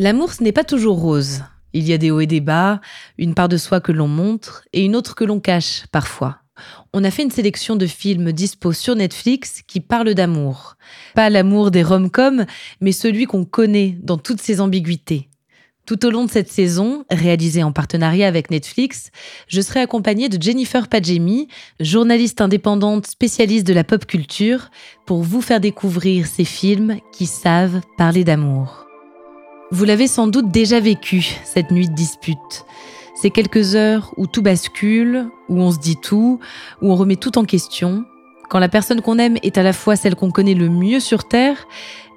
L'amour, ce n'est pas toujours rose. Il y a des hauts et des bas, une part de soi que l'on montre et une autre que l'on cache parfois. On a fait une sélection de films dispo sur Netflix qui parlent d'amour. Pas l'amour des rom-coms, mais celui qu'on connaît dans toutes ses ambiguïtés. Tout au long de cette saison, réalisée en partenariat avec Netflix, je serai accompagnée de Jennifer Padjemi, journaliste indépendante spécialiste de la pop culture, pour vous faire découvrir ces films qui savent parler d'amour. Vous l'avez sans doute déjà vécu, cette nuit de dispute. Ces quelques heures où tout bascule, où on se dit tout, où on remet tout en question, quand la personne qu'on aime est à la fois celle qu'on connaît le mieux sur Terre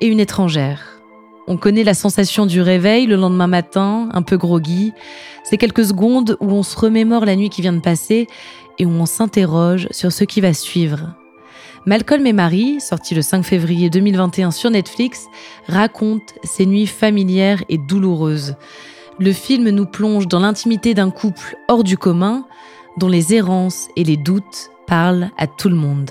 et une étrangère. On connaît la sensation du réveil le lendemain matin, un peu groggy. Ces quelques secondes où on se remémore la nuit qui vient de passer et où on s'interroge sur ce qui va suivre. Malcolm et Marie, sorti le 5 février 2021 sur Netflix, raconte ces nuits familières et douloureuses. Le film nous plonge dans l'intimité d'un couple hors du commun, dont les errances et les doutes parlent à tout le monde.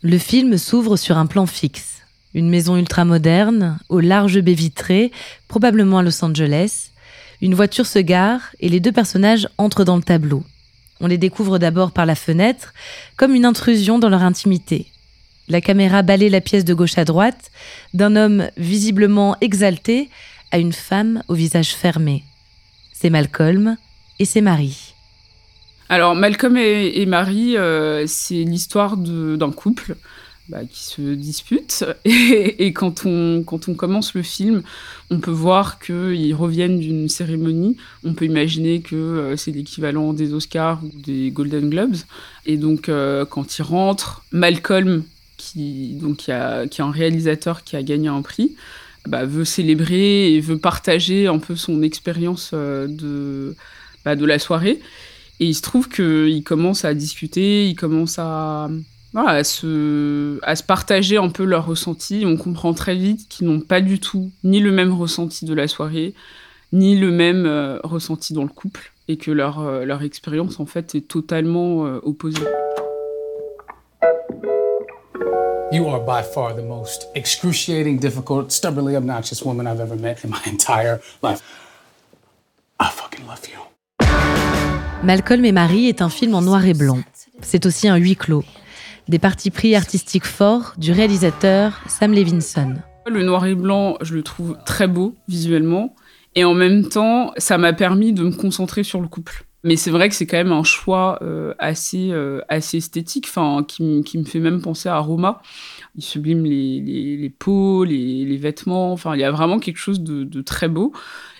Le film s'ouvre sur un plan fixe. Une maison ultramoderne, aux larges baies vitrées, probablement à Los Angeles. Une voiture se gare et les deux personnages entrent dans le tableau. On les découvre d'abord par la fenêtre, comme une intrusion dans leur intimité. La caméra balaye la pièce de gauche à droite, d'un homme visiblement exalté à une femme au visage fermé. C'est Malcolm et c'est Marie. Alors, Malcolm et, Marie, euh, c'est l'histoire d'un couple bah, qui se dispute. Et, quand, on, commence le film, on peut voir qu'ils reviennent d'une cérémonie. On peut imaginer que euh, c'est l'équivalent des Oscars ou des Golden Globes. Et donc, euh, quand ils rentrent, Malcolm, qui, donc, qui est un réalisateur qui a gagné un prix, bah, veut célébrer et veut partager un peu son expérience de, bah, de la soirée. Et il se trouve qu'ils commencent à discuter, ils commencent à, à, se, à se partager un peu leurs ressentis. On comprend très vite qu'ils n'ont pas du tout ni le même ressenti de la soirée, ni le même euh, ressenti dans le couple, et que leur, euh, leur expérience en fait est totalement euh, opposée. You are by far the most excruciating, difficult, stubbornly obnoxious woman I've ever met in my entire life. I fucking love you. Malcolm et Marie est un film en noir et blanc. C'est aussi un huis clos. Des partis pris artistiques forts du réalisateur Sam Levinson. Le noir et blanc, je le trouve très beau visuellement. Et en même temps, ça m'a permis de me concentrer sur le couple. Mais c'est vrai que c'est quand même un choix euh, assez, euh, assez esthétique, enfin, qui, me fait même penser à Roma. Il sublime les, les, peaux, les, vêtements, enfin, il y a vraiment quelque chose de, de très beau.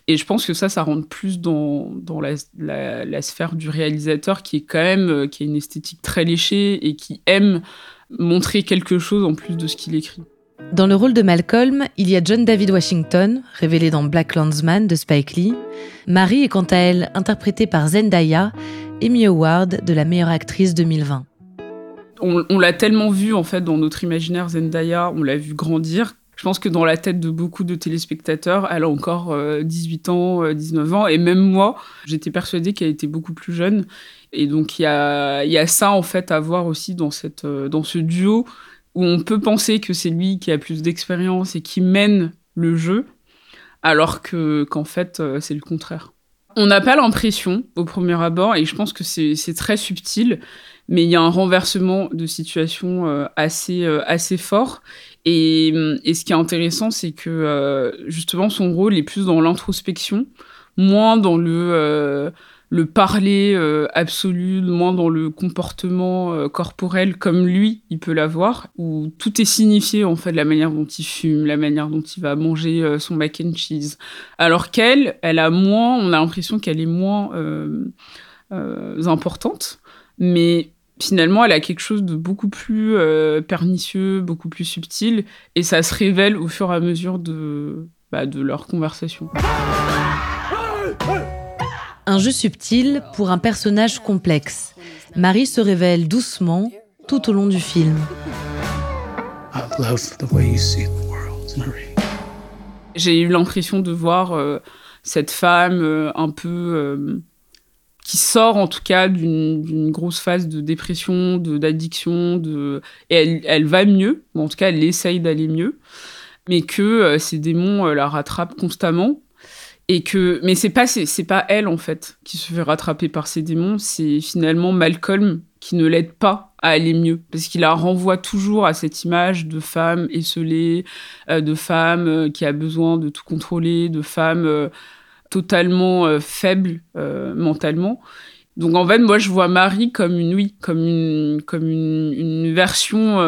Et je pense que ça, ça rentre plus dans, dans la, la, sphère du réalisateur qui est quand même, euh, qui a une esthétique très léchée et qui aime montrer quelque chose en plus de ce qu'il écrit. Dans le rôle de Malcolm, il y a John David Washington, révélé dans Black Landsman de Spike Lee. Marie est quant à elle interprétée par Zendaya, Emmy Award de la meilleure actrice 2020. On, l'a tellement vu en fait dans notre imaginaire Zendaya, on l'a vu grandir je pense que dans la tête de beaucoup de téléspectateurs, elle a encore 18 euh, ans, 19 euh, ans, et même moi, j'étais persuadée qu'elle était beaucoup plus jeune. Et donc il y a, ça en fait à voir aussi euh, dans ce duo où on peut penser que c'est lui qui a plus d'expérience et qui mène le jeu, alors que qu'en fait c'est le contraire. On n'a pas l'impression au premier abord, et je pense que c'est très subtil, mais il y a un renversement de situation euh, assez, euh, assez fort. Et, et, ce qui est intéressant, c'est que justement son rôle est plus dans l'introspection, moins dans le le parler euh, absolu, moins dans le comportement euh, corporel comme lui, il peut l'avoir, où tout est signifié en fait, la manière dont il fume, la manière dont il va manger euh, son mac and cheese. Alors qu'elle, elle a moins, on a l'impression qu'elle est moins importante, mais finalement, elle a quelque chose de beaucoup plus pernicieux, beaucoup plus subtil, et ça se révèle au fur et à mesure de, bah, de leur conversation. Un jeu subtil pour un personnage complexe. Marie se révèle doucement tout au long du film. J'ai eu l'impression de voir euh, cette femme euh, un peu euh, qui sort en tout cas d'une grosse phase de dépression, d'addiction, de, et elle, va mieux, en tout cas elle essaye d'aller mieux, mais que ces démons la rattrapent constamment et que mais c'est pas c'est pas elle en fait qui se fait rattraper par ses démons c'est finalement Malcolm qui ne l'aide pas à aller mieux parce qu'il la renvoie toujours à cette image de femme esselée euh, de femme euh, qui a besoin de tout contrôler de femme euh, totalement faible mentalement donc en fait moi je vois Marie comme une oui comme une comme une, version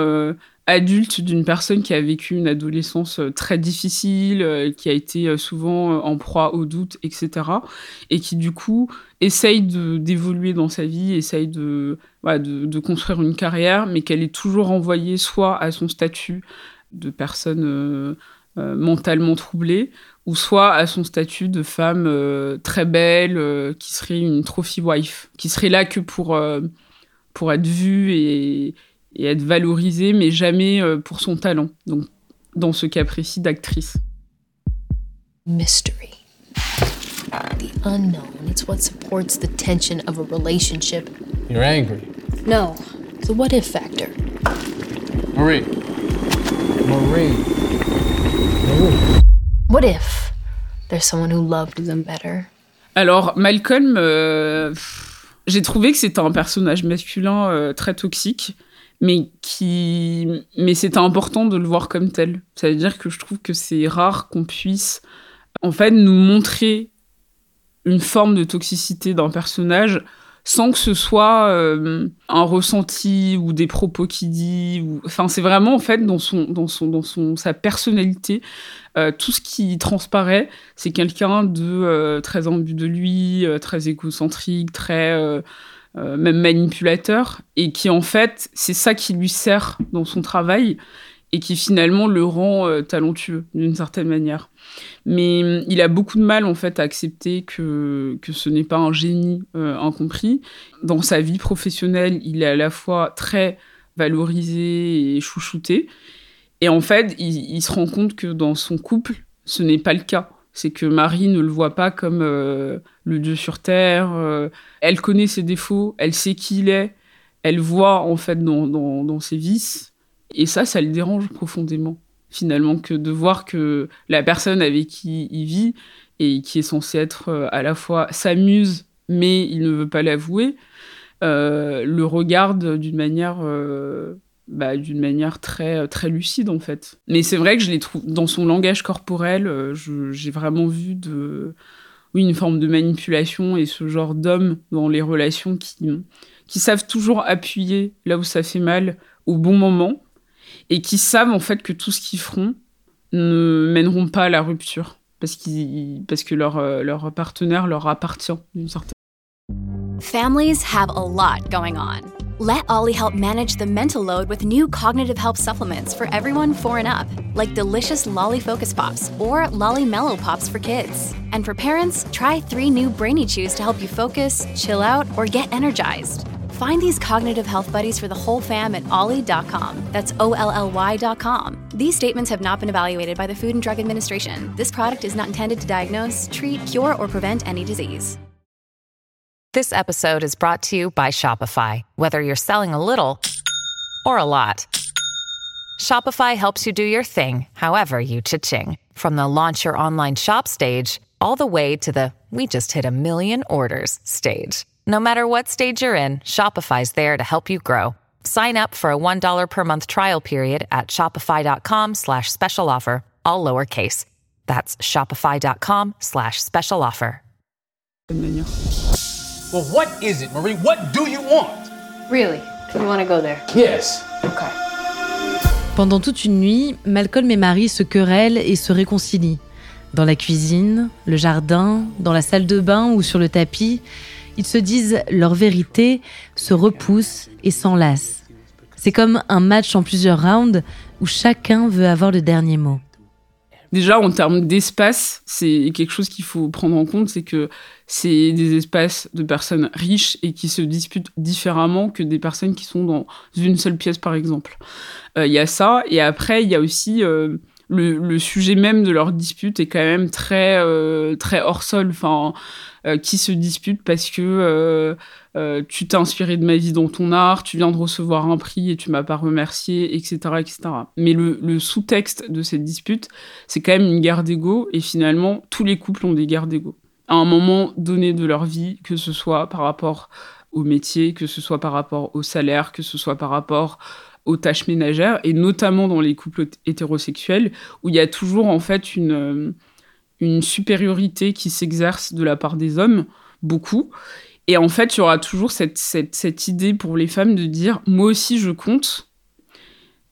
adulte d'une personne qui a vécu une adolescence euh, très difficile, euh, qui a été euh, souvent en proie au doute, etc. Et qui du coup essaye d'évoluer dans sa vie, essaye de, de, construire une carrière, mais qu'elle est toujours renvoyée soit à son statut de personne mentalement troublée, ou soit à son statut de femme très belle, qui serait une trophy wife, qui serait là que pour, pour être vue et, et être valorisée, mais jamais euh, pour son talent. Donc, dans ce cas précis d'actrice. Mystery. The unknown, it's what supports the tension of a relationship. You're angry. No, the what if factor. Marie. Marie. Marie. What if there's someone who loved them better? Alors, Malcolm, euh, j'ai trouvé que c'était un personnage masculin euh, très toxique mais qui mais c'était important de le voir comme tel. Ça veut dire que je trouve que c'est rare qu'on puisse en fait nous montrer une forme de toxicité d'un personnage sans que ce soit euh, un ressenti ou des propos qu'il dit enfin c'est vraiment en fait dans son dans son dans son sa personnalité euh, tout ce qui transparaît c'est quelqu'un de euh, très imbu de lui très égocentrique très même manipulateur, et qui en fait, c'est ça qui lui sert dans son travail et qui finalement le rend euh, talentueux d'une certaine manière. Mais hum, il a beaucoup de mal en fait à accepter que, que ce n'est pas un génie euh, incompris. Dans sa vie professionnelle, il est à la fois très valorisé et chouchouté. Et en fait, il se rend compte que dans son couple, ce n'est pas le cas c'est que Marie ne le voit pas comme euh, le dieu sur terre. Elle connaît ses défauts, elle sait qui il est, elle voit en fait dans, ses vices. Et ça, ça le dérange profondément, finalement, que de voir que la personne avec qui il vit et qui est censée être euh, à la fois s'amuse, mais il ne veut pas l'avouer, le regarde d'une manière bah, d'une manière très, euh, très lucide en fait. Mais c'est vrai que je l'ai trouvé dans son langage corporel, euh, j'ai vraiment vu de, oui, une forme de manipulation et ce genre d'hommes dans les relations qui, qui savent toujours appuyer là où ça fait mal au bon moment et qui savent en fait que tout ce qu'ils feront ne mèneront pas à la rupture parce, qu'ils, parce que leur, euh, leur partenaire leur appartient d'une certaine Families have a lot going on. Let Ollie help manage the mental load with new cognitive help supplements for everyone four and up, like delicious Lolly Focus Pops or Lolly Mellow Pops for kids. And for parents, try three new Brainy Chews to help you focus, chill out, or get energized. Find these cognitive health buddies for the whole fam at ollie.com. That's O L L Y.com. These statements have not been evaluated by the Food and Drug Administration. This product is not intended to diagnose, treat, cure, or prevent any disease. This episode is brought to you by Shopify. Whether you're selling a little or a lot, Shopify helps you do your thing, however you cha-ching. From the launch your online shop stage, all the way to the we just hit a million orders stage. No matter what stage you're in, Shopify's there to help you grow. Sign up for a $1 per month trial period at shopify.com slash special offer, all lowercase. That's shopify.com slash special offer. Well, what is it, Marie? What do you want? Really? You want to go there? Yes. Okay. Pendant toute une nuit, Malcolm et Marie se querellent et se réconcilient. Dans la cuisine, le jardin, dans la salle de bain ou sur le tapis, ils se disent leur vérité, se repoussent et s'enlacent. C'est comme un match en plusieurs rounds où chacun veut avoir le dernier mot. Déjà, en termes d'espace, c'est quelque chose qu'il faut prendre en compte, c'est que c'est des espaces de personnes riches et qui se disputent différemment que des personnes qui sont dans une seule pièce, par exemple. Euh, Il y a ça, et après, il y a aussi euh, le, sujet même de leur dispute est quand même très, euh, très hors sol, enfin, euh, qui se disputent parce que euh, tu t'es inspiré de ma vie dans ton art, tu viens de recevoir un prix et tu m'as pas remercié, etc., etc. Mais le, le sous-texte de cette dispute, c'est quand même une guerre d'ego, et finalement, tous les couples ont des guerres d'ego. À un moment donné de leur vie, que ce soit par rapport au métier, que ce soit par rapport au salaire, que ce soit par rapport aux tâches ménagères, et notamment dans les couples hétérosexuels, où il y a toujours en fait une, une supériorité qui s'exerce de la part des hommes, beaucoup. Et en fait, il y aura toujours cette, cette, cette idée pour les femmes de dire moi aussi je compte.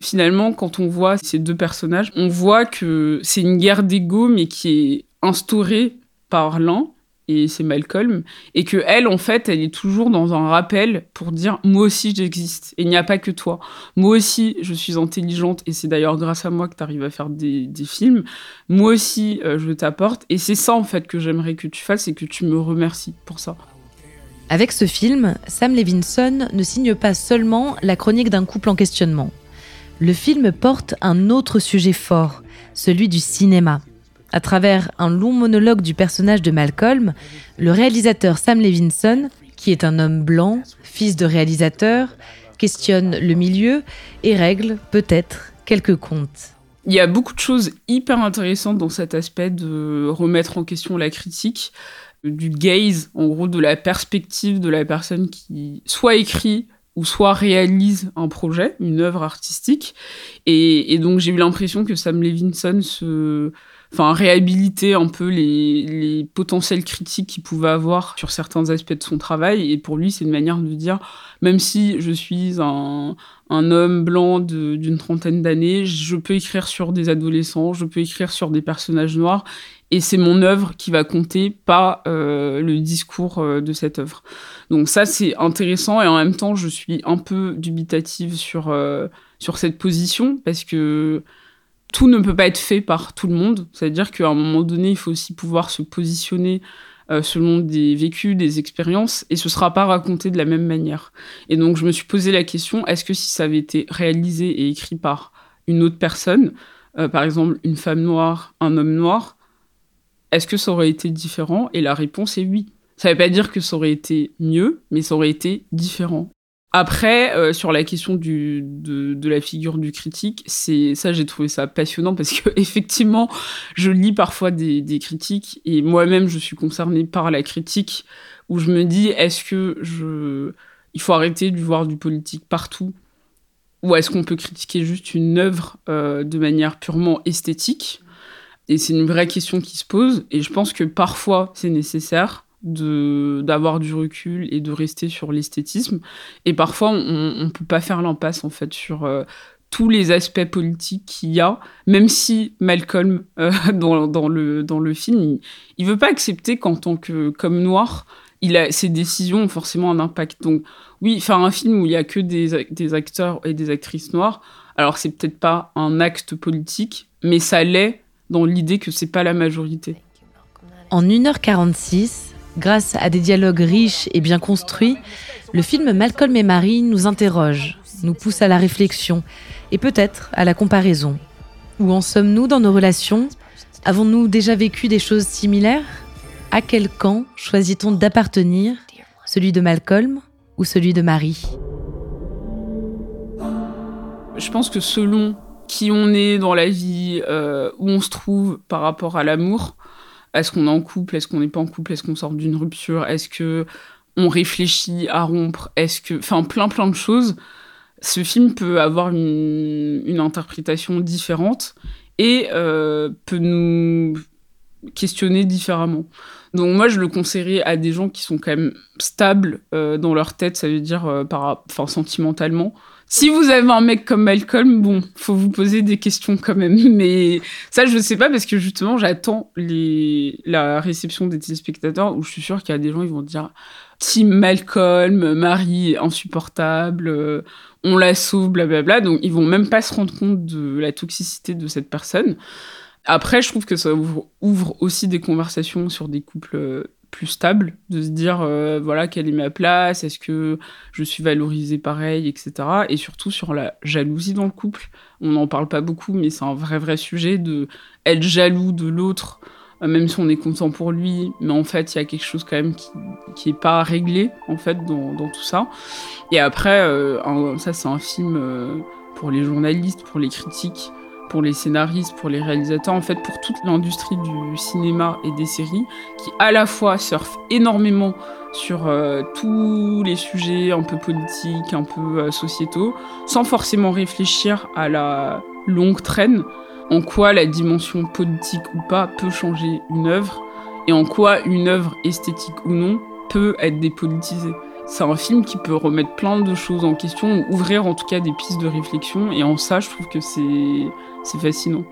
Finalement, quand on voit ces deux personnages, on voit que c'est une guerre d'ego, mais qui est instaurée par l'un, et c'est Malcolm, et que elle, en fait, elle est toujours dans un rappel pour dire moi aussi j'existe, et il n'y a pas que toi. Moi aussi je suis intelligente, et c'est d'ailleurs grâce à moi que tu arrives à faire des, des, films. Moi aussi euh, je t'apporte, et c'est ça en fait que j'aimerais que tu fasses, et que tu me remercies pour ça. Avec ce film, Sam Levinson ne signe pas seulement la chronique d'un couple en questionnement. Le film porte un autre sujet fort, celui du cinéma. À travers un long monologue du personnage de Malcolm, le réalisateur Sam Levinson, qui est un homme blanc, fils de réalisateur, questionne le milieu et règle peut-être quelques comptes. Il y a beaucoup de choses hyper intéressantes dans cet aspect de remettre en question la critique, du gaze, en gros de la perspective de la personne qui soit écrit ou soit réalise un projet, une œuvre artistique. Et, et donc j'ai eu l'impression que Sam Levinson se enfin réhabiliter un peu les, potentielles critiques qu'il pouvait avoir sur certains aspects de son travail. Et pour lui, c'est une manière de dire, même si je suis un, un homme blanc d'une trentaine d'années, je peux écrire sur des adolescents, je peux écrire sur des personnages noirs, et c'est mon œuvre qui va compter, pas euh, le discours euh, de cette œuvre. Donc ça, c'est intéressant, et en même temps, je suis un peu dubitative sur, euh, sur cette position, parce que tout ne peut pas être fait par tout le monde. C'est-à-dire qu'à un moment donné, il faut aussi pouvoir se positionner euh, selon des vécus, des expériences, et ce sera pas raconté de la même manière. Et donc, je me suis posé la question est-ce que si ça avait été réalisé et écrit par une autre personne, euh, par exemple une femme noire, un homme noir, est-ce que ça aurait été différent? Et la réponse est oui. Ça ne veut pas dire que ça aurait été mieux, mais ça aurait été différent. Après, euh, sur la question de, la figure du critique, c'est ça, j'ai trouvé ça passionnant parce que effectivement, je lis parfois des, critiques et moi-même, je suis concernée par la critique où je me dis, est-ce que il faut arrêter de voir du politique partout ou est-ce qu'on peut critiquer juste une œuvre euh, de manière purement esthétique? Et c'est une vraie question qui se pose et je pense que parfois c'est nécessaire de d'avoir du recul et de rester sur l'esthétisme. Et parfois on on peut pas faire l'impasse en fait sur euh, tous les aspects politiques qu'il y a même si Malcolm euh, dans, dans le dans le film il, il veut pas accepter qu'en tant que comme noir il a ses décisions ont forcément un impact. Donc oui faire un film où il y a que des des acteurs et des actrices noires alors c'est peut-être pas un acte politique mais ça l'est dans l'idée que c'est pas la majorité. En 1h46 Grâce à des dialogues riches et bien construits, le film Malcolm et Marie nous interroge, nous pousse à la réflexion et peut-être à la comparaison. Où en sommes-nous dans nos relations? Avons-nous déjà vécu des choses similaires? À quel camp choisit-on d'appartenir? Celui de Malcolm ou celui de Marie? Je pense que selon qui on est dans la vie, euh, où on se trouve par rapport à l'amour. Est-ce qu'on est en couple Est-ce qu'on n'est pas en couple Est-ce qu'on sort d'une rupture Est-ce que on réfléchit à rompre Est-ce que, enfin, plein plein de choses. Ce film peut avoir une, interprétation différente et euh, peut nous questionner différemment. Donc moi, je le conseillerais à des gens qui sont quand même stables euh, dans leur tête, ça veut dire euh, enfin, sentimentalement. Si vous avez un mec comme Malcolm, bon, faut vous poser des questions quand même. Mais ça, je ne sais pas parce que justement, j'attends la réception des téléspectateurs où je suis sûre qu'il y a des gens qui vont dire Team Malcolm, Marie insupportable, euh, on la sauve, blablabla. Donc ils vont même pas se rendre compte de la toxicité de cette personne. Après, je trouve que ça ouvre, aussi des conversations sur des couples euh, plus stables, de se dire, euh, voilà, quelle est ma place, est-ce que je suis valorisée pareil, etc. Et surtout sur la jalousie dans le couple. On n'en parle pas beaucoup, mais c'est un vrai, vrai sujet de être jaloux de l'autre, euh, même si on est content pour lui, mais en fait, il y a quelque chose quand même qui, qui est pas réglé, en fait, dans, dans tout ça. Et après, ça, c'est un film pour les journalistes, pour les critiques, pour les scénaristes, pour les réalisateurs, en fait pour toute l'industrie du cinéma et des séries, qui à la fois surfent énormément sur euh, tous les sujets un peu politiques, un peu euh, sociétaux, sans forcément réfléchir à la longue traîne, en quoi la dimension politique ou pas peut changer une œuvre, et en quoi une œuvre esthétique ou non peut être dépolitisée. C'est un film qui peut remettre plein de choses en question, ou ouvrir en tout cas des pistes de réflexion, et en ça, je trouve que c'est fascinant.